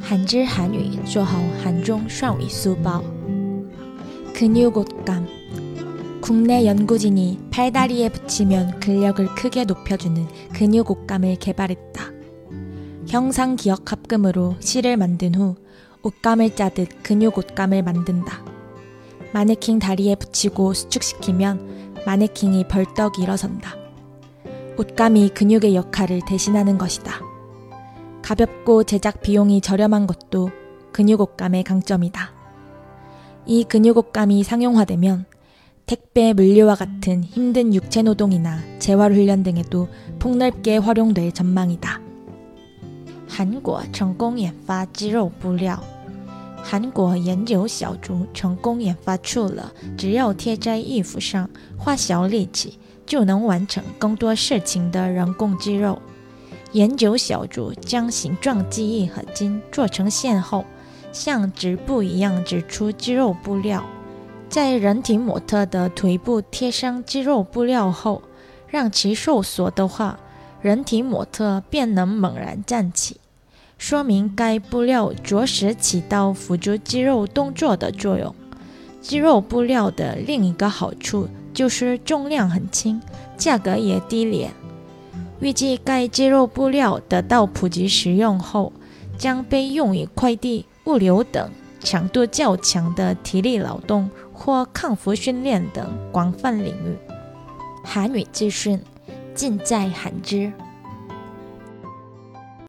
한질 한위 조합 한종 쌍위 수법 근육옷감 국내 연구진이 팔다리에 붙이면 근력을 크게 높여주는 근육옷감을 개발했다. 형상기억 합금으로 실을 만든 후 옷감을 짜듯 근육옷감을 만든다. 마네킹 다리에 붙이고 수축시키면 마네킹이 벌떡 일어선다. 옷감이 근육의 역할을 대신하는 것이다. 가볍고 제작 비용이 저렴한 것도 근육옷감의 강점이다. 이 근육옷감이 상용화되면 택배 물류와 같은 힘든 육체 노동이나 재활 훈련 등에도 폭넓게 활용될 전망이다. 한국 成功研发肌肉布料。韩国研究小组成功研发出了只要贴在衣服上画小力气就能完成更多事情的人工肌肉。 研究小组将形状记忆合金做成线后，像织布一样织出肌肉布料，在人体模特的腿部贴上肌肉布料后，让其收缩的话，人体模特便能猛然站起，说明该布料着实起到辅助肌肉动作的作用。肌肉布料的另一个好处就是重量很轻，价格也低廉。预计该肌肉布料得到普及使用后，将被用于快递、物流等强度较强的体力劳动或抗伏训练等广泛领域。韩语资讯尽在韩知。